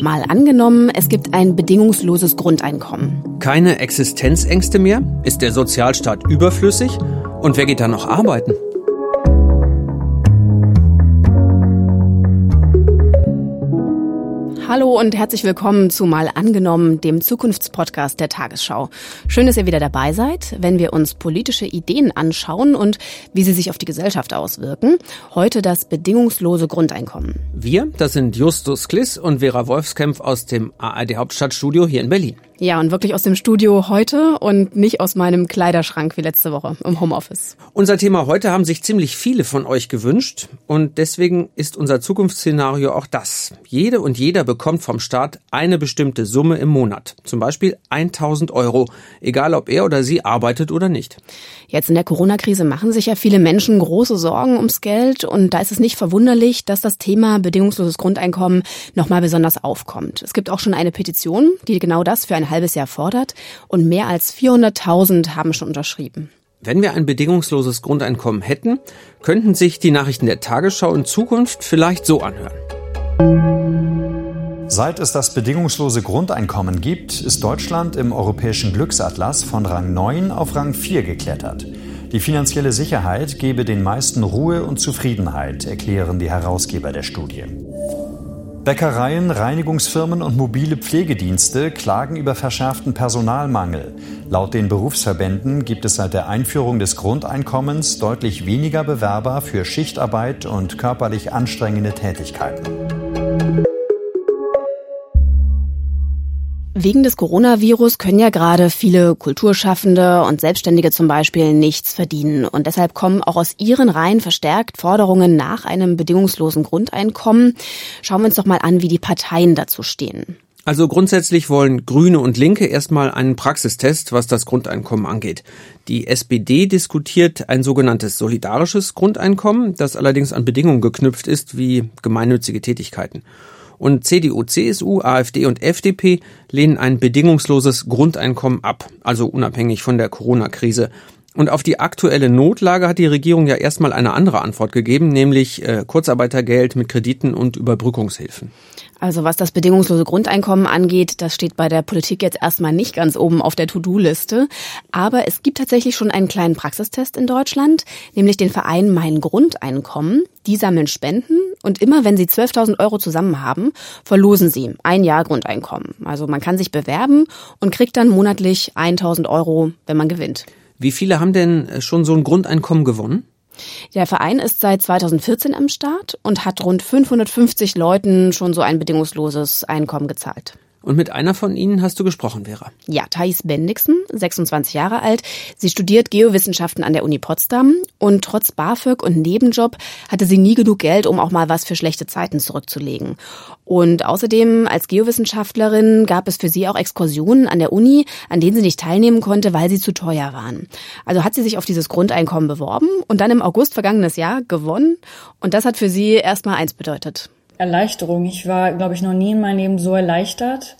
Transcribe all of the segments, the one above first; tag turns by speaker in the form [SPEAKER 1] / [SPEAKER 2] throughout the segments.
[SPEAKER 1] Mal angenommen, es gibt ein bedingungsloses Grundeinkommen.
[SPEAKER 2] Keine Existenzängste mehr? Ist der Sozialstaat überflüssig? Und wer geht da noch arbeiten?
[SPEAKER 1] Hallo und herzlich willkommen zu Mal angenommen, dem Zukunftspodcast der Tagesschau. Schön, dass ihr wieder dabei seid, wenn wir uns politische Ideen anschauen und wie sie sich auf die Gesellschaft auswirken. Heute das bedingungslose Grundeinkommen.
[SPEAKER 2] Wir, das sind Justus Kliss und Vera Wolfskämpf aus dem ARD Hauptstadtstudio hier in Berlin.
[SPEAKER 1] Ja, und wirklich aus dem Studio heute und nicht aus meinem Kleiderschrank wie letzte Woche im Homeoffice.
[SPEAKER 2] Unser Thema heute haben sich ziemlich viele von euch gewünscht und deswegen ist unser Zukunftsszenario auch das. Jede und jeder bekommt vom Staat eine bestimmte Summe im Monat. Zum Beispiel 1000 Euro, egal ob er oder sie arbeitet oder nicht.
[SPEAKER 1] Jetzt in der Corona-Krise machen sich ja viele Menschen große Sorgen ums Geld und da ist es nicht verwunderlich, dass das Thema bedingungsloses Grundeinkommen nochmal besonders aufkommt. Es gibt auch schon eine Petition, die genau das für ein halbes Jahr fordert und mehr als 400.000 haben schon unterschrieben.
[SPEAKER 2] Wenn wir ein bedingungsloses Grundeinkommen hätten, könnten sich die Nachrichten der Tagesschau in Zukunft vielleicht so anhören.
[SPEAKER 3] Seit es das bedingungslose Grundeinkommen gibt, ist Deutschland im europäischen Glücksatlas von Rang 9 auf Rang 4 geklettert. Die finanzielle Sicherheit gebe den meisten Ruhe und Zufriedenheit, erklären die Herausgeber der Studie. Bäckereien, Reinigungsfirmen und mobile Pflegedienste klagen über verschärften Personalmangel. Laut den Berufsverbänden gibt es seit der Einführung des Grundeinkommens deutlich weniger Bewerber für Schichtarbeit und körperlich anstrengende Tätigkeiten.
[SPEAKER 1] Wegen des Coronavirus können ja gerade viele Kulturschaffende und Selbstständige zum Beispiel nichts verdienen. Und deshalb kommen auch aus ihren Reihen verstärkt Forderungen nach einem bedingungslosen Grundeinkommen. Schauen wir uns doch mal an, wie die Parteien dazu stehen.
[SPEAKER 2] Also grundsätzlich wollen Grüne und Linke erstmal einen Praxistest, was das Grundeinkommen angeht. Die SPD diskutiert ein sogenanntes solidarisches Grundeinkommen, das allerdings an Bedingungen geknüpft ist, wie gemeinnützige Tätigkeiten. Und CDU, CSU, AfD und FDP lehnen ein bedingungsloses Grundeinkommen ab, also unabhängig von der Corona-Krise. Und auf die aktuelle Notlage hat die Regierung ja erstmal eine andere Antwort gegeben, nämlich äh, Kurzarbeitergeld mit Krediten und Überbrückungshilfen.
[SPEAKER 1] Also was das bedingungslose Grundeinkommen angeht, das steht bei der Politik jetzt erstmal nicht ganz oben auf der To-Do-Liste. Aber es gibt tatsächlich schon einen kleinen Praxistest in Deutschland, nämlich den Verein Mein Grundeinkommen. Die sammeln Spenden und immer wenn sie 12.000 Euro zusammen haben, verlosen sie ein Jahr Grundeinkommen. Also man kann sich bewerben und kriegt dann monatlich 1.000 Euro, wenn man gewinnt.
[SPEAKER 2] Wie viele haben denn schon so ein Grundeinkommen gewonnen?
[SPEAKER 1] Der Verein ist seit 2014 am Start und hat rund 550 Leuten schon so ein bedingungsloses Einkommen gezahlt.
[SPEAKER 2] Und mit einer von ihnen hast du gesprochen, Vera.
[SPEAKER 1] Ja, Thais Bendixen, 26 Jahre alt. Sie studiert Geowissenschaften an der Uni Potsdam und trotz BAföG und Nebenjob hatte sie nie genug Geld, um auch mal was für schlechte Zeiten zurückzulegen. Und außerdem als Geowissenschaftlerin gab es für sie auch Exkursionen an der Uni, an denen sie nicht teilnehmen konnte, weil sie zu teuer waren. Also hat sie sich auf dieses Grundeinkommen beworben und dann im August vergangenes Jahr gewonnen. Und das hat für sie erstmal eins bedeutet.
[SPEAKER 4] Erleichterung. Ich war, glaube ich, noch nie in meinem Leben so erleichtert.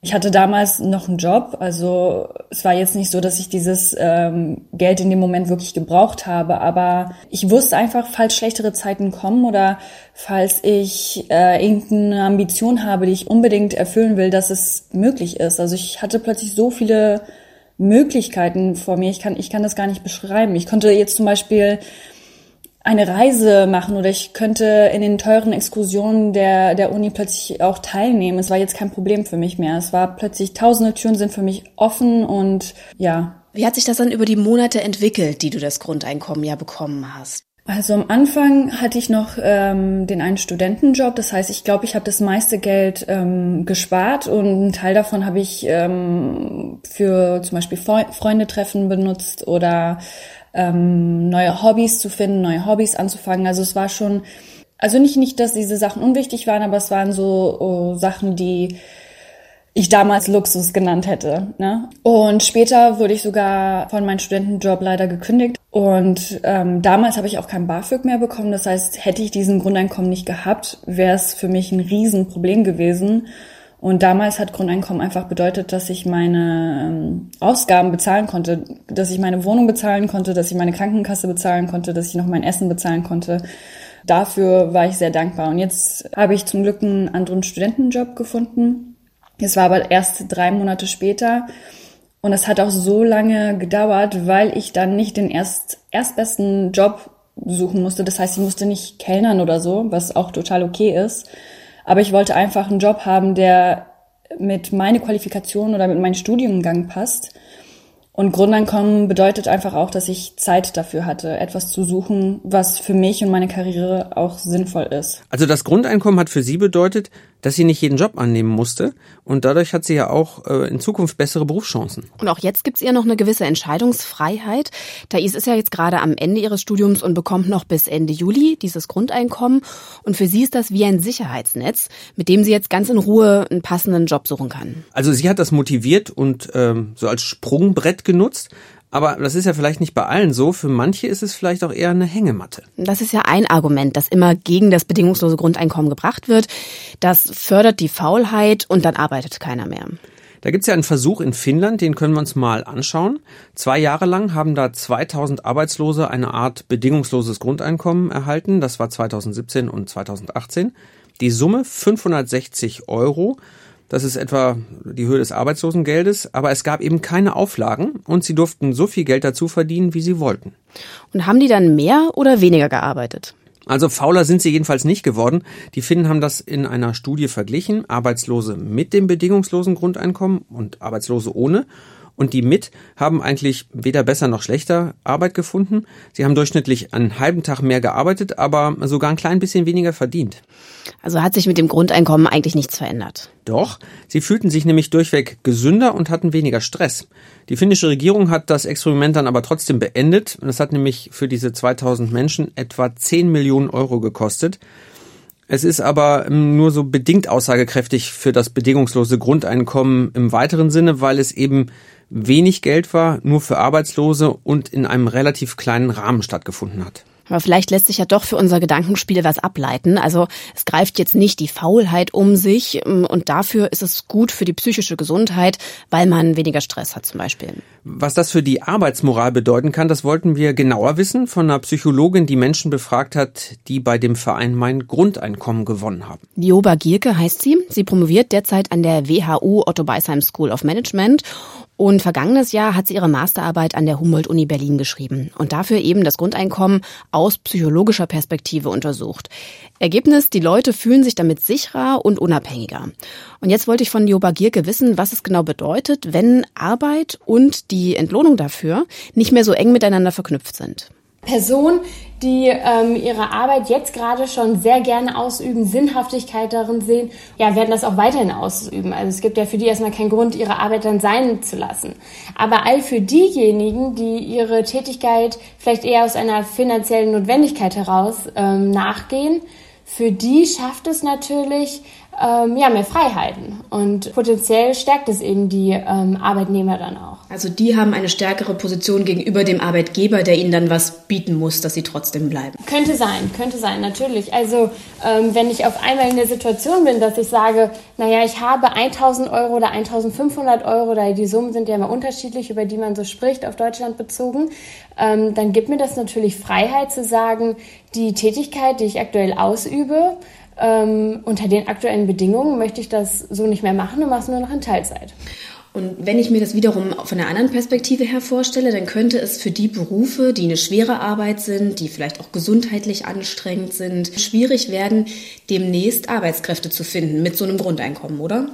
[SPEAKER 4] Ich hatte damals noch einen Job, also es war jetzt nicht so, dass ich dieses ähm, Geld in dem Moment wirklich gebraucht habe, aber ich wusste einfach, falls schlechtere Zeiten kommen oder falls ich äh, irgendeine Ambition habe, die ich unbedingt erfüllen will, dass es möglich ist. Also ich hatte plötzlich so viele Möglichkeiten vor mir, ich kann, ich kann das gar nicht beschreiben. Ich konnte jetzt zum Beispiel eine Reise machen oder ich könnte in den teuren Exkursionen der, der Uni plötzlich auch teilnehmen. Es war jetzt kein Problem für mich mehr. Es war plötzlich tausende Türen sind für mich offen und ja.
[SPEAKER 1] Wie hat sich das dann über die Monate entwickelt, die du das Grundeinkommen ja bekommen hast?
[SPEAKER 4] Also am Anfang hatte ich noch ähm, den einen Studentenjob. Das heißt, ich glaube, ich habe das meiste Geld ähm, gespart und einen Teil davon habe ich ähm, für zum Beispiel Freundetreffen benutzt oder ähm, neue Hobbys zu finden, neue Hobbys anzufangen. Also es war schon, also nicht, nicht, dass diese Sachen unwichtig waren, aber es waren so oh, Sachen, die ich damals Luxus genannt hätte. Ne? Und später wurde ich sogar von meinem Studentenjob leider gekündigt. Und ähm, damals habe ich auch kein BAföG mehr bekommen. Das heißt, hätte ich diesen Grundeinkommen nicht gehabt, wäre es für mich ein Riesenproblem gewesen. Und damals hat Grundeinkommen einfach bedeutet, dass ich meine ähm, Ausgaben bezahlen konnte, dass ich meine Wohnung bezahlen konnte, dass ich meine Krankenkasse bezahlen konnte, dass ich noch mein Essen bezahlen konnte. dafür war ich sehr dankbar. Und jetzt habe ich zum Glück einen anderen Studentenjob gefunden. Es war aber erst drei Monate später. Und es hat auch so lange gedauert, weil ich dann nicht den erst, erstbesten Job suchen musste. Das heißt, ich musste nicht kellnern oder so, was auch total okay ist. Aber ich wollte einfach einen Job haben, der mit meine Qualifikation oder mit meinem Studiengang passt. Und Grundeinkommen bedeutet einfach auch, dass ich Zeit dafür hatte, etwas zu suchen, was für mich und meine Karriere auch sinnvoll ist.
[SPEAKER 2] Also das Grundeinkommen hat für Sie bedeutet, dass sie nicht jeden Job annehmen musste und dadurch hat sie ja auch äh, in Zukunft bessere Berufschancen.
[SPEAKER 1] Und auch jetzt gibt's ihr noch eine gewisse Entscheidungsfreiheit. Thais ist ja jetzt gerade am Ende ihres Studiums und bekommt noch bis Ende Juli dieses Grundeinkommen und für sie ist das wie ein Sicherheitsnetz, mit dem sie jetzt ganz in Ruhe einen passenden Job suchen kann.
[SPEAKER 2] Also sie hat das motiviert und ähm, so als Sprungbrett genutzt. Aber das ist ja vielleicht nicht bei allen so. Für manche ist es vielleicht auch eher eine Hängematte.
[SPEAKER 1] Das ist ja ein Argument, das immer gegen das bedingungslose Grundeinkommen gebracht wird. Das fördert die Faulheit und dann arbeitet keiner mehr.
[SPEAKER 2] Da gibt's ja einen Versuch in Finnland, den können wir uns mal anschauen. Zwei Jahre lang haben da 2000 Arbeitslose eine Art bedingungsloses Grundeinkommen erhalten. Das war 2017 und 2018. Die Summe 560 Euro. Das ist etwa die Höhe des Arbeitslosengeldes, aber es gab eben keine Auflagen und sie durften so viel Geld dazu verdienen, wie sie wollten.
[SPEAKER 1] Und haben die dann mehr oder weniger gearbeitet?
[SPEAKER 2] Also fauler sind sie jedenfalls nicht geworden. Die Finnen haben das in einer Studie verglichen, Arbeitslose mit dem bedingungslosen Grundeinkommen und Arbeitslose ohne. Und die mit haben eigentlich weder besser noch schlechter Arbeit gefunden. Sie haben durchschnittlich einen halben Tag mehr gearbeitet, aber sogar ein klein bisschen weniger verdient.
[SPEAKER 1] Also hat sich mit dem Grundeinkommen eigentlich nichts verändert.
[SPEAKER 2] Doch, sie fühlten sich nämlich durchweg gesünder und hatten weniger Stress. Die finnische Regierung hat das Experiment dann aber trotzdem beendet. Das hat nämlich für diese 2000 Menschen etwa 10 Millionen Euro gekostet. Es ist aber nur so bedingt aussagekräftig für das bedingungslose Grundeinkommen im weiteren Sinne, weil es eben wenig Geld war, nur für Arbeitslose und in einem relativ kleinen Rahmen stattgefunden hat.
[SPEAKER 1] Aber vielleicht lässt sich ja doch für unser Gedankenspiel was ableiten. Also es greift jetzt nicht die Faulheit um sich ähm, und dafür ist es gut für die psychische Gesundheit, weil man weniger Stress hat zum Beispiel.
[SPEAKER 2] Was das für die Arbeitsmoral bedeuten kann, das wollten wir genauer wissen von einer Psychologin, die Menschen befragt hat, die bei dem Verein Mein Grundeinkommen gewonnen haben.
[SPEAKER 1] Joba Gierke heißt sie. Sie promoviert derzeit an der WHU Otto Beisheim School of Management und vergangenes Jahr hat sie ihre Masterarbeit an der Humboldt-Uni Berlin geschrieben und dafür eben das Grundeinkommen aus psychologischer Perspektive untersucht. Ergebnis, die Leute fühlen sich damit sicherer und unabhängiger. Und jetzt wollte ich von Joba Gierke wissen, was es genau bedeutet, wenn Arbeit und die Entlohnung dafür nicht mehr so eng miteinander verknüpft sind.
[SPEAKER 5] Person, die ähm, ihre Arbeit jetzt gerade schon sehr gerne ausüben, Sinnhaftigkeit darin sehen, ja, werden das auch weiterhin ausüben. Also es gibt ja für die erstmal keinen Grund, ihre Arbeit dann sein zu lassen. Aber all für diejenigen, die ihre Tätigkeit vielleicht eher aus einer finanziellen Notwendigkeit heraus ähm, nachgehen, für die schafft es natürlich, ähm, ja, mehr Freiheiten. Und potenziell stärkt es eben die ähm, Arbeitnehmer dann auch.
[SPEAKER 1] Also die haben eine stärkere Position gegenüber dem Arbeitgeber, der ihnen dann was bieten muss, dass sie trotzdem bleiben.
[SPEAKER 5] Könnte sein, könnte sein, natürlich. Also ähm, wenn ich auf einmal in der Situation bin, dass ich sage, naja, ich habe 1000 Euro oder 1500 Euro, da die Summen sind ja immer unterschiedlich, über die man so spricht, auf Deutschland bezogen, ähm, dann gibt mir das natürlich Freiheit zu sagen, die Tätigkeit, die ich aktuell ausübe, ähm, unter den aktuellen Bedingungen möchte ich das so nicht mehr machen und mache es nur noch in Teilzeit.
[SPEAKER 1] Und wenn ich mir das wiederum von einer anderen Perspektive her vorstelle, dann könnte es für die Berufe, die eine schwere Arbeit sind, die vielleicht auch gesundheitlich anstrengend sind, schwierig werden, demnächst Arbeitskräfte zu finden mit so einem Grundeinkommen, oder?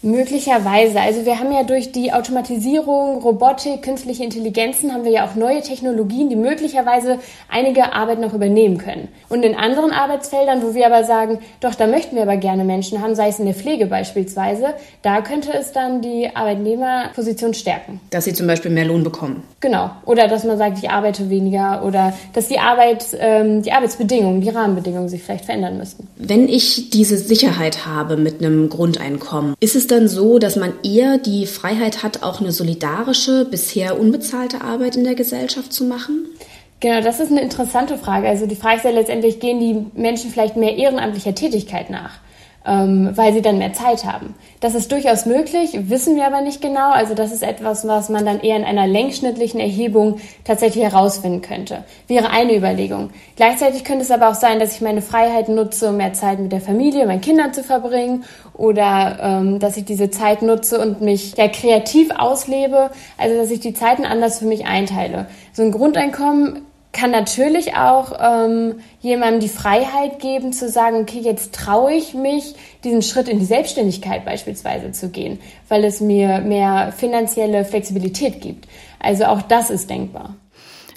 [SPEAKER 5] Möglicherweise. Also wir haben ja durch die Automatisierung, Robotik, künstliche Intelligenzen haben wir ja auch neue Technologien, die möglicherweise einige Arbeit noch übernehmen können. Und in anderen Arbeitsfeldern, wo wir aber sagen, doch, da möchten wir aber gerne Menschen haben, sei es in der Pflege beispielsweise, da könnte es dann die Arbeitnehmerposition stärken.
[SPEAKER 1] Dass sie zum Beispiel mehr Lohn bekommen.
[SPEAKER 5] Genau. Oder dass man sagt, ich arbeite weniger oder dass die Arbeit, ähm, die Arbeitsbedingungen, die Rahmenbedingungen sich vielleicht verändern müssten.
[SPEAKER 1] Wenn ich diese Sicherheit habe mit einem Grundeinkommen, ist es dann so, dass man eher die Freiheit hat, auch eine solidarische, bisher unbezahlte Arbeit in der Gesellschaft zu machen?
[SPEAKER 5] Genau, das ist eine interessante Frage. Also die Frage ist ja letztendlich, gehen die Menschen vielleicht mehr ehrenamtlicher Tätigkeit nach? Ähm, weil sie dann mehr Zeit haben. Das ist durchaus möglich, wissen wir aber nicht genau. Also das ist etwas, was man dann eher in einer längsschnittlichen Erhebung tatsächlich herausfinden könnte. Wäre eine Überlegung. Gleichzeitig könnte es aber auch sein, dass ich meine Freiheit nutze, um mehr Zeit mit der Familie, meinen Kindern zu verbringen oder ähm, dass ich diese Zeit nutze und mich ja kreativ auslebe. Also dass ich die Zeiten anders für mich einteile. So ein Grundeinkommen kann natürlich auch ähm, jemandem die Freiheit geben zu sagen, okay, jetzt traue ich mich, diesen Schritt in die Selbstständigkeit beispielsweise zu gehen, weil es mir mehr finanzielle Flexibilität gibt. Also auch das ist denkbar.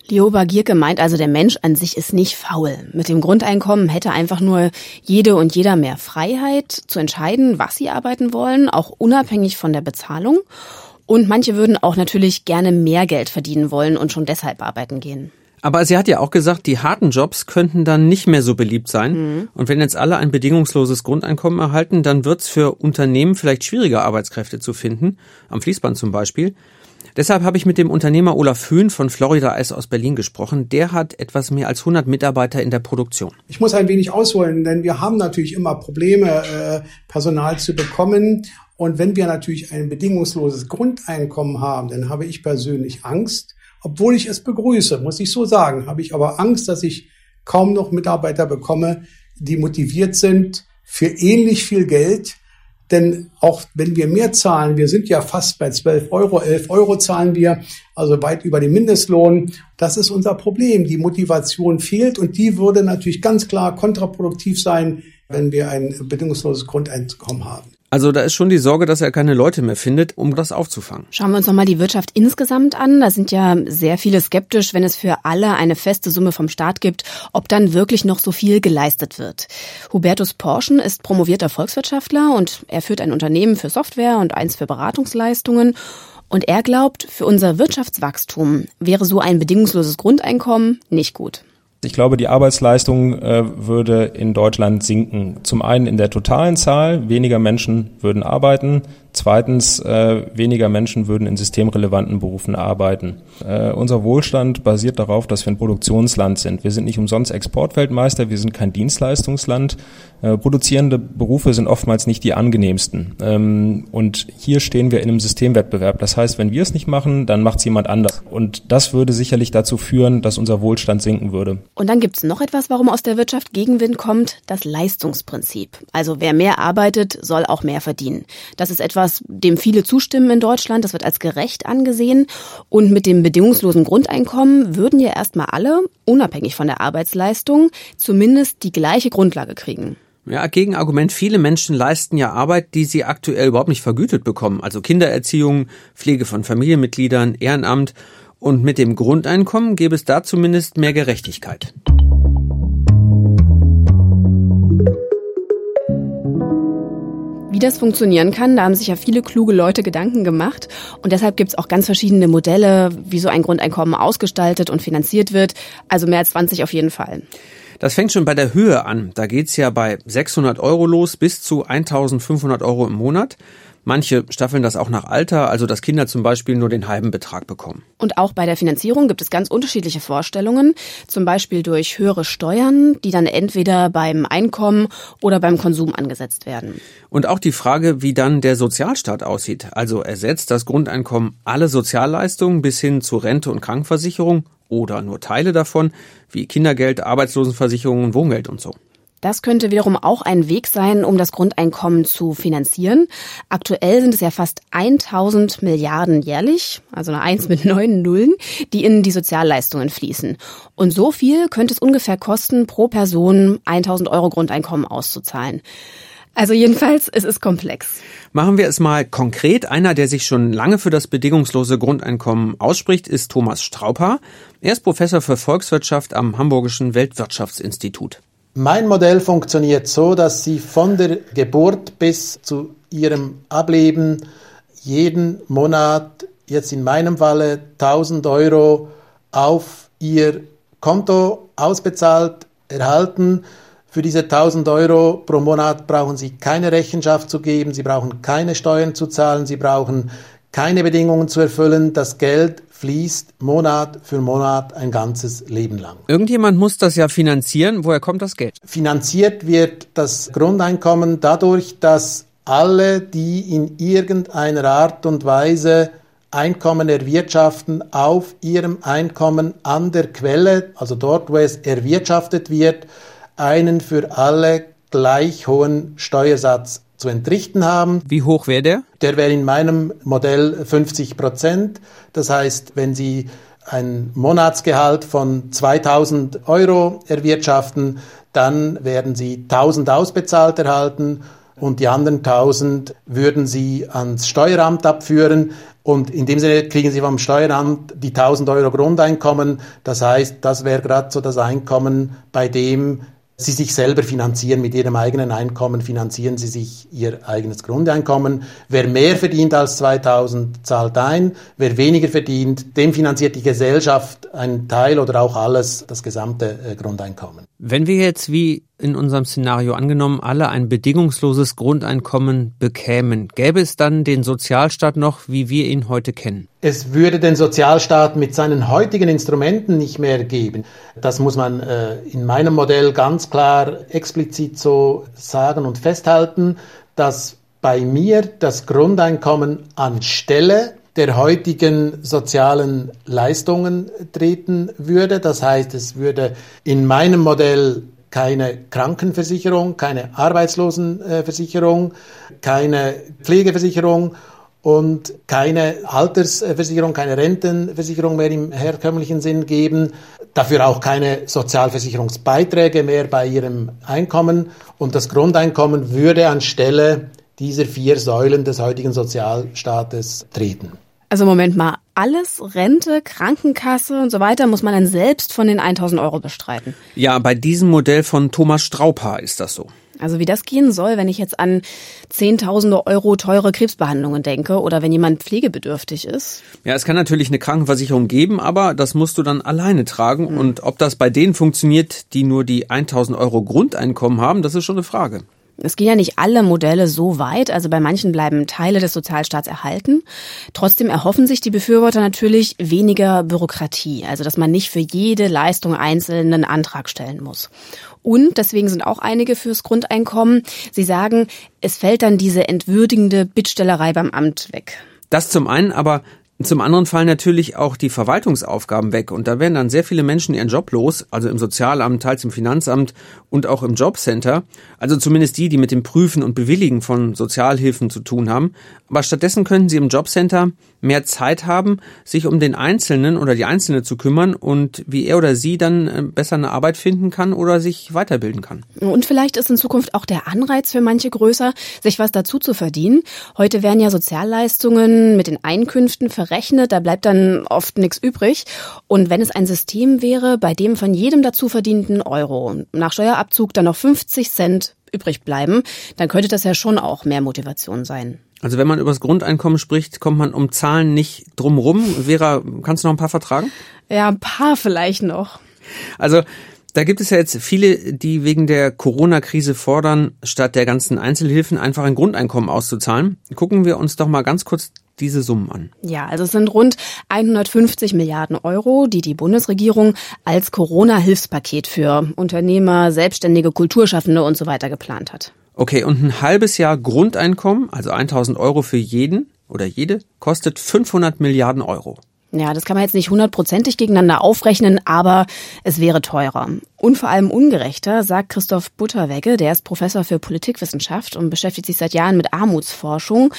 [SPEAKER 1] Lioba Gierke meint also, der Mensch an sich ist nicht faul. Mit dem Grundeinkommen hätte einfach nur jede und jeder mehr Freiheit zu entscheiden, was sie arbeiten wollen, auch unabhängig von der Bezahlung. Und manche würden auch natürlich gerne mehr Geld verdienen wollen und schon deshalb arbeiten gehen.
[SPEAKER 2] Aber sie hat ja auch gesagt, die harten Jobs könnten dann nicht mehr so beliebt sein. Mhm. Und wenn jetzt alle ein bedingungsloses Grundeinkommen erhalten, dann wird es für Unternehmen vielleicht schwieriger, Arbeitskräfte zu finden, am Fließband zum Beispiel. Deshalb habe ich mit dem Unternehmer Olaf Höhn von Florida Eis aus Berlin gesprochen. Der hat etwas mehr als 100 Mitarbeiter in der Produktion.
[SPEAKER 6] Ich muss ein wenig ausholen, denn wir haben natürlich immer Probleme, äh, Personal zu bekommen. Und wenn wir natürlich ein bedingungsloses Grundeinkommen haben, dann habe ich persönlich Angst, obwohl ich es begrüße, muss ich so sagen, habe ich aber Angst, dass ich kaum noch Mitarbeiter bekomme, die motiviert sind für ähnlich viel Geld. Denn auch wenn wir mehr zahlen, wir sind ja fast bei 12 Euro, 11 Euro zahlen wir, also weit über den Mindestlohn. Das ist unser Problem. Die Motivation fehlt und die würde natürlich ganz klar kontraproduktiv sein, wenn wir ein bedingungsloses Grundeinkommen haben.
[SPEAKER 2] Also da ist schon die Sorge, dass er keine Leute mehr findet, um das aufzufangen.
[SPEAKER 1] Schauen wir uns nochmal die Wirtschaft insgesamt an. Da sind ja sehr viele skeptisch, wenn es für alle eine feste Summe vom Staat gibt, ob dann wirklich noch so viel geleistet wird. Hubertus Porschen ist promovierter Volkswirtschaftler und er führt ein Unternehmen für Software und eins für Beratungsleistungen. Und er glaubt, für unser Wirtschaftswachstum wäre so ein bedingungsloses Grundeinkommen nicht gut.
[SPEAKER 7] Ich glaube, die Arbeitsleistung äh, würde in Deutschland sinken. Zum einen in der totalen Zahl, weniger Menschen würden arbeiten. Zweitens, äh, weniger Menschen würden in systemrelevanten Berufen arbeiten. Äh, unser Wohlstand basiert darauf, dass wir ein Produktionsland sind. Wir sind nicht umsonst Exportweltmeister, wir sind kein Dienstleistungsland. Äh, produzierende Berufe sind oftmals nicht die angenehmsten. Ähm, und hier stehen wir in einem Systemwettbewerb. Das heißt, wenn wir es nicht machen, dann macht es jemand anders. Und das würde sicherlich dazu führen, dass unser Wohlstand sinken würde.
[SPEAKER 1] Und dann gibt es noch etwas, warum aus der Wirtschaft Gegenwind kommt, das Leistungsprinzip. Also wer mehr arbeitet, soll auch mehr verdienen. Das ist etwas, etwas, dem viele zustimmen in Deutschland. Das wird als gerecht angesehen. Und mit dem bedingungslosen Grundeinkommen würden ja erstmal alle, unabhängig von der Arbeitsleistung, zumindest die gleiche Grundlage kriegen.
[SPEAKER 2] Ja, Gegenargument, viele Menschen leisten ja Arbeit, die sie aktuell überhaupt nicht vergütet bekommen. Also Kindererziehung, Pflege von Familienmitgliedern, Ehrenamt. Und mit dem Grundeinkommen gäbe es da zumindest mehr Gerechtigkeit.
[SPEAKER 1] Wie das funktionieren kann, da haben sich ja viele kluge Leute Gedanken gemacht. Und deshalb gibt es auch ganz verschiedene Modelle, wie so ein Grundeinkommen ausgestaltet und finanziert wird. Also mehr als 20 auf jeden Fall.
[SPEAKER 2] Das fängt schon bei der Höhe an. Da geht's ja bei 600 Euro los bis zu 1500 Euro im Monat. Manche staffeln das auch nach Alter, also dass Kinder zum Beispiel nur den halben Betrag bekommen.
[SPEAKER 1] Und auch bei der Finanzierung gibt es ganz unterschiedliche Vorstellungen, zum Beispiel durch höhere Steuern, die dann entweder beim Einkommen oder beim Konsum angesetzt werden.
[SPEAKER 2] Und auch die Frage, wie dann der Sozialstaat aussieht. Also ersetzt das Grundeinkommen alle Sozialleistungen bis hin zu Rente und Krankenversicherung oder nur Teile davon, wie Kindergeld, Arbeitslosenversicherung und Wohngeld und so.
[SPEAKER 1] Das könnte wiederum auch ein Weg sein, um das Grundeinkommen zu finanzieren. Aktuell sind es ja fast 1000 Milliarden jährlich, also eine Eins mit neun Nullen, die in die Sozialleistungen fließen. Und so viel könnte es ungefähr kosten, pro Person 1000 Euro Grundeinkommen auszuzahlen. Also jedenfalls, es ist komplex.
[SPEAKER 2] Machen wir es mal konkret. Einer, der sich schon lange für das bedingungslose Grundeinkommen ausspricht, ist Thomas Strauper. Er ist Professor für Volkswirtschaft am Hamburgischen Weltwirtschaftsinstitut.
[SPEAKER 8] Mein Modell funktioniert so, dass Sie von der Geburt bis zu Ihrem Ableben jeden Monat, jetzt in meinem Falle 1000 Euro auf Ihr Konto ausbezahlt erhalten. Für diese 1000 Euro pro Monat brauchen Sie keine Rechenschaft zu geben, Sie brauchen keine Steuern zu zahlen, Sie brauchen keine Bedingungen zu erfüllen. Das Geld fließt Monat für Monat ein ganzes Leben lang.
[SPEAKER 2] Irgendjemand muss das ja finanzieren. Woher kommt das Geld?
[SPEAKER 8] Finanziert wird das Grundeinkommen dadurch, dass alle, die in irgendeiner Art und Weise Einkommen erwirtschaften, auf ihrem Einkommen an der Quelle, also dort, wo es erwirtschaftet wird, einen für alle gleich hohen Steuersatz zu entrichten haben.
[SPEAKER 2] Wie hoch wäre der?
[SPEAKER 8] Der wäre in meinem Modell 50 Prozent. Das heißt, wenn Sie ein Monatsgehalt von 2000 Euro erwirtschaften, dann werden Sie 1000 ausbezahlt erhalten und die anderen 1000 würden Sie ans Steueramt abführen. Und in dem Sinne kriegen Sie vom Steueramt die 1000 Euro Grundeinkommen. Das heißt, das wäre gerade so das Einkommen, bei dem sie sich selber finanzieren mit ihrem eigenen Einkommen, finanzieren sie sich ihr eigenes Grundeinkommen. Wer mehr verdient als 2000, zahlt ein. Wer weniger verdient, dem finanziert die Gesellschaft einen Teil oder auch alles, das gesamte äh, Grundeinkommen.
[SPEAKER 2] Wenn wir jetzt wie in unserem Szenario angenommen alle ein bedingungsloses Grundeinkommen bekämen, gäbe es dann den Sozialstaat noch, wie wir ihn heute kennen?
[SPEAKER 8] Es würde den Sozialstaat mit seinen heutigen Instrumenten nicht mehr geben. Das muss man äh, in meinem Modell ganz klar explizit so sagen und festhalten, dass bei mir das Grundeinkommen anstelle der heutigen sozialen Leistungen treten würde. Das heißt, es würde in meinem Modell keine Krankenversicherung, keine Arbeitslosenversicherung, keine Pflegeversicherung und keine Altersversicherung, keine Rentenversicherung mehr im herkömmlichen Sinn geben, dafür auch keine Sozialversicherungsbeiträge mehr bei ihrem Einkommen und das Grundeinkommen würde anstelle dieser vier Säulen des heutigen Sozialstaates treten.
[SPEAKER 1] Also Moment mal, alles, Rente, Krankenkasse und so weiter, muss man dann selbst von den 1000 Euro bestreiten.
[SPEAKER 2] Ja, bei diesem Modell von Thomas Strauper ist das so.
[SPEAKER 1] Also wie das gehen soll, wenn ich jetzt an Zehntausende Euro teure Krebsbehandlungen denke oder wenn jemand pflegebedürftig ist.
[SPEAKER 2] Ja, es kann natürlich eine Krankenversicherung geben, aber das musst du dann alleine tragen. Mhm. Und ob das bei denen funktioniert, die nur die 1000 Euro Grundeinkommen haben, das ist schon eine Frage.
[SPEAKER 1] Es gehen ja nicht alle Modelle so weit, also bei manchen bleiben Teile des Sozialstaats erhalten. Trotzdem erhoffen sich die Befürworter natürlich weniger Bürokratie, also dass man nicht für jede Leistung einzeln Antrag stellen muss. Und deswegen sind auch einige fürs Grundeinkommen. Sie sagen, es fällt dann diese entwürdigende Bittstellerei beim Amt weg.
[SPEAKER 2] Das zum einen, aber zum anderen fallen natürlich auch die Verwaltungsaufgaben weg und da werden dann sehr viele Menschen ihren Job los, also im Sozialamt, teils im Finanzamt und auch im Jobcenter, also zumindest die, die mit dem Prüfen und Bewilligen von Sozialhilfen zu tun haben. Aber stattdessen könnten sie im Jobcenter mehr Zeit haben, sich um den Einzelnen oder die Einzelne zu kümmern und wie er oder sie dann äh, besser eine Arbeit finden kann oder sich weiterbilden kann.
[SPEAKER 1] Und vielleicht ist in Zukunft auch der Anreiz für manche größer, sich was dazu zu verdienen. Heute werden ja Sozialleistungen mit den Einkünften verrechnet, da bleibt dann oft nichts übrig. Und wenn es ein System wäre, bei dem von jedem dazu verdienten Euro nach Steuerabzug dann noch 50 Cent übrig bleiben, dann könnte das ja schon auch mehr Motivation sein.
[SPEAKER 2] Also wenn man über das Grundeinkommen spricht, kommt man um Zahlen nicht drumrum. Vera, kannst du noch ein paar vertragen?
[SPEAKER 1] Ja, ein paar vielleicht noch.
[SPEAKER 2] Also da gibt es ja jetzt viele, die wegen der Corona-Krise fordern, statt der ganzen Einzelhilfen einfach ein Grundeinkommen auszuzahlen. Gucken wir uns doch mal ganz kurz diese Summen an.
[SPEAKER 1] Ja, also es sind rund 150 Milliarden Euro, die die Bundesregierung als Corona-Hilfspaket für Unternehmer, Selbstständige, Kulturschaffende und so weiter geplant hat.
[SPEAKER 2] Okay, und ein halbes Jahr Grundeinkommen, also 1000 Euro für jeden oder jede, kostet 500 Milliarden Euro.
[SPEAKER 1] Ja, das kann man jetzt nicht hundertprozentig gegeneinander aufrechnen, aber es wäre teurer. Und vor allem ungerechter, sagt Christoph Butterwegge, der ist Professor für Politikwissenschaft und beschäftigt sich seit Jahren mit Armutsforschung.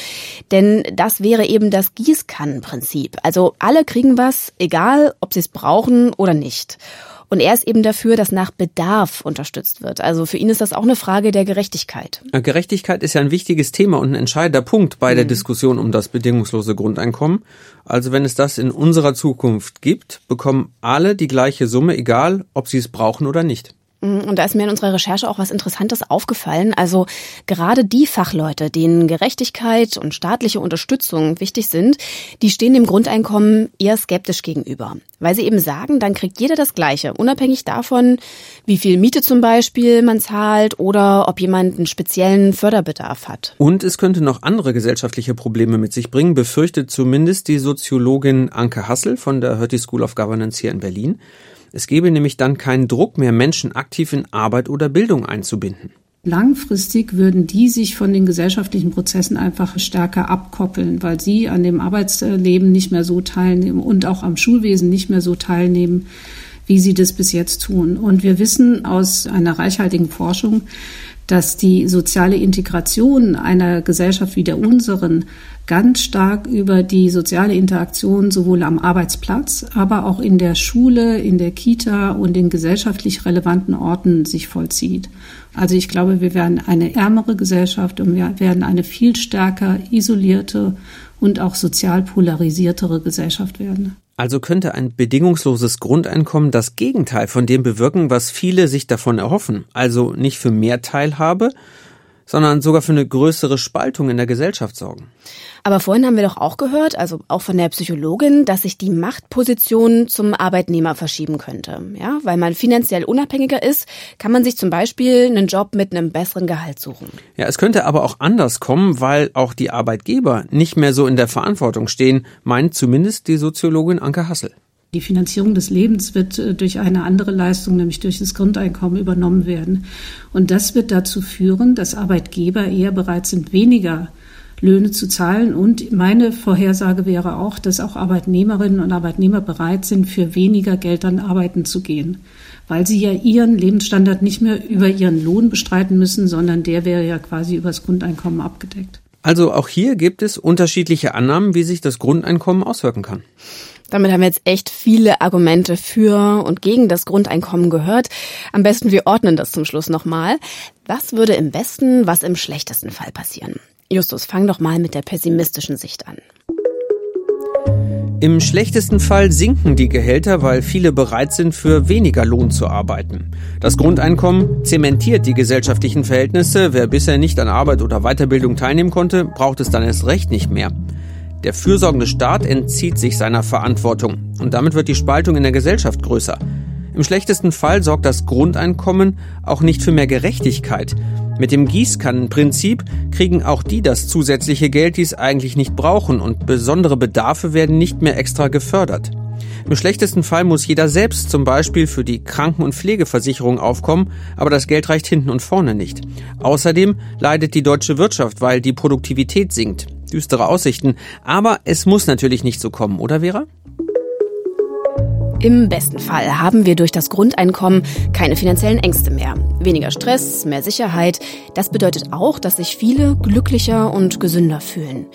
[SPEAKER 1] Denn das wäre eben das Gießkannenprinzip. Also alle kriegen was, egal ob sie es brauchen oder nicht. Und er ist eben dafür, dass nach Bedarf unterstützt wird. Also für ihn ist das auch eine Frage der Gerechtigkeit.
[SPEAKER 2] Gerechtigkeit ist ja ein wichtiges Thema und ein entscheidender Punkt bei der mhm. Diskussion um das bedingungslose Grundeinkommen. Also wenn es das in unserer Zukunft gibt, bekommen alle die gleiche Summe, egal ob sie es brauchen oder nicht.
[SPEAKER 1] Mm, und da ist mir in unserer Recherche auch was Interessantes aufgefallen. Also gerade die Fachleute, denen Gerechtigkeit und staatliche Unterstützung wichtig sind, die stehen dem Grundeinkommen eher skeptisch gegenüber. Weil sie eben sagen, dann kriegt jeder das Gleiche, unabhängig davon, wie viel Miete zum Beispiel man zahlt oder ob jemand einen speziellen Förderbedarf hat.
[SPEAKER 2] Und es könnte noch andere gesellschaftliche Probleme mit sich bringen, befürchtet zumindest die Soziologin Anke Hassel von der Hertie School of Governance hier in Berlin. Es gebe nämlich dann keinen Druck mehr, Menschen aktiv in Arbeit oder Bildung einzubinden.
[SPEAKER 9] Langfristig würden die sich von den gesellschaftlichen Prozessen einfach stärker abkoppeln, weil sie an dem Arbeitsleben nicht mehr so teilnehmen und auch am Schulwesen nicht mehr so teilnehmen, wie sie das bis jetzt tun. Und wir wissen aus einer reichhaltigen Forschung, dass die soziale Integration einer Gesellschaft wie der unseren ganz stark über die soziale Interaktion sowohl am Arbeitsplatz, aber auch in der Schule, in der Kita und in gesellschaftlich relevanten Orten sich vollzieht. Also ich glaube, wir werden eine ärmere Gesellschaft und wir werden eine viel stärker isolierte und auch sozial polarisiertere Gesellschaft werden.
[SPEAKER 2] Also könnte ein bedingungsloses Grundeinkommen das Gegenteil von dem bewirken, was viele sich davon erhoffen. Also nicht für mehr Teilhabe, sondern sogar für eine größere Spaltung in der Gesellschaft sorgen.
[SPEAKER 1] Aber vorhin haben wir doch auch gehört, also auch von der Psychologin, dass sich die Machtposition zum Arbeitnehmer verschieben könnte. Ja, weil man finanziell unabhängiger ist, kann man sich zum Beispiel einen Job mit einem besseren Gehalt suchen.
[SPEAKER 2] Ja, es könnte aber auch anders kommen, weil auch die Arbeitgeber nicht mehr so in der Verantwortung stehen, meint zumindest die Soziologin Anke Hassel.
[SPEAKER 9] Die Finanzierung des Lebens wird äh, durch eine andere Leistung, nämlich durch das Grundeinkommen, übernommen werden. Und das wird dazu führen, dass Arbeitgeber eher bereit sind, weniger Löhne zu zahlen. Und meine Vorhersage wäre auch, dass auch Arbeitnehmerinnen und Arbeitnehmer bereit sind, für weniger Geld an Arbeiten zu gehen, weil sie ja ihren Lebensstandard nicht mehr über ihren Lohn bestreiten müssen, sondern der wäre ja quasi übers Grundeinkommen abgedeckt.
[SPEAKER 2] Also auch hier gibt es unterschiedliche Annahmen, wie sich das Grundeinkommen auswirken kann.
[SPEAKER 1] Damit haben wir jetzt echt viele Argumente für und gegen das Grundeinkommen gehört. Am besten wir ordnen das zum Schluss nochmal. Was würde im besten, was im schlechtesten Fall passieren? Justus, fang doch mal mit der pessimistischen Sicht an.
[SPEAKER 2] Im schlechtesten Fall sinken die Gehälter, weil viele bereit sind, für weniger Lohn zu arbeiten. Das Grundeinkommen zementiert die gesellschaftlichen Verhältnisse. Wer bisher nicht an Arbeit oder Weiterbildung teilnehmen konnte, braucht es dann erst recht nicht mehr. Der fürsorgende Staat entzieht sich seiner Verantwortung und damit wird die Spaltung in der Gesellschaft größer. Im schlechtesten Fall sorgt das Grundeinkommen auch nicht für mehr Gerechtigkeit. Mit dem Gießkannenprinzip kriegen auch die das zusätzliche Geld, die es eigentlich nicht brauchen und besondere Bedarfe werden nicht mehr extra gefördert. Im schlechtesten Fall muss jeder selbst zum Beispiel für die Kranken- und Pflegeversicherung aufkommen, aber das Geld reicht hinten und vorne nicht. Außerdem leidet die deutsche Wirtschaft, weil die Produktivität sinkt düstere Aussichten. Aber es muss natürlich nicht so kommen, oder Vera?
[SPEAKER 1] Im besten Fall haben wir durch das Grundeinkommen keine finanziellen Ängste mehr. Weniger Stress, mehr Sicherheit. Das bedeutet auch, dass sich viele glücklicher und gesünder fühlen.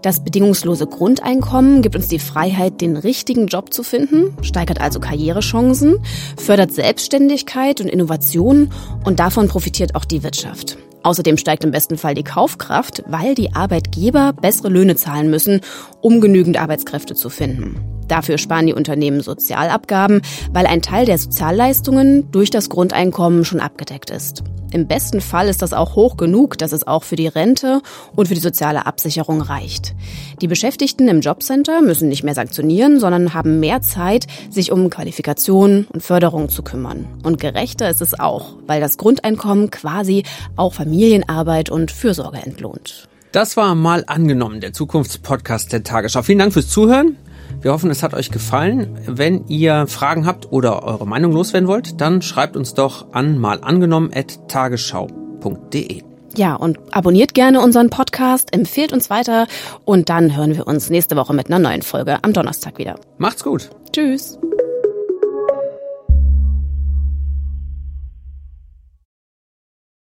[SPEAKER 1] Das bedingungslose Grundeinkommen gibt uns die Freiheit, den richtigen Job zu finden, steigert also Karrierechancen, fördert Selbstständigkeit und Innovation und davon profitiert auch die Wirtschaft. Außerdem steigt im besten Fall die Kaufkraft, weil die Arbeitgeber bessere Löhne zahlen müssen, um genügend Arbeitskräfte zu finden. Dafür sparen die Unternehmen Sozialabgaben, weil ein Teil der Sozialleistungen durch das Grundeinkommen schon abgedeckt ist. Im besten Fall ist das auch hoch genug, dass es auch für die Rente und für die soziale Absicherung reicht. Die Beschäftigten im Jobcenter müssen nicht mehr sanktionieren, sondern haben mehr Zeit, sich um Qualifikation und Förderung zu kümmern. Und gerechter ist es auch, weil das Grundeinkommen quasi auch Familienarbeit und Fürsorge entlohnt.
[SPEAKER 2] Das war mal angenommen, der Zukunftspodcast der Tagesschau. Vielen Dank fürs Zuhören. Wir hoffen, es hat euch gefallen. Wenn ihr Fragen habt oder eure Meinung loswerden wollt, dann schreibt uns doch an malangenommen.tagesschau.de.
[SPEAKER 1] Ja, und abonniert gerne unseren Podcast, empfehlt uns weiter und dann hören wir uns nächste Woche mit einer neuen Folge am Donnerstag wieder.
[SPEAKER 2] Macht's gut.
[SPEAKER 1] Tschüss.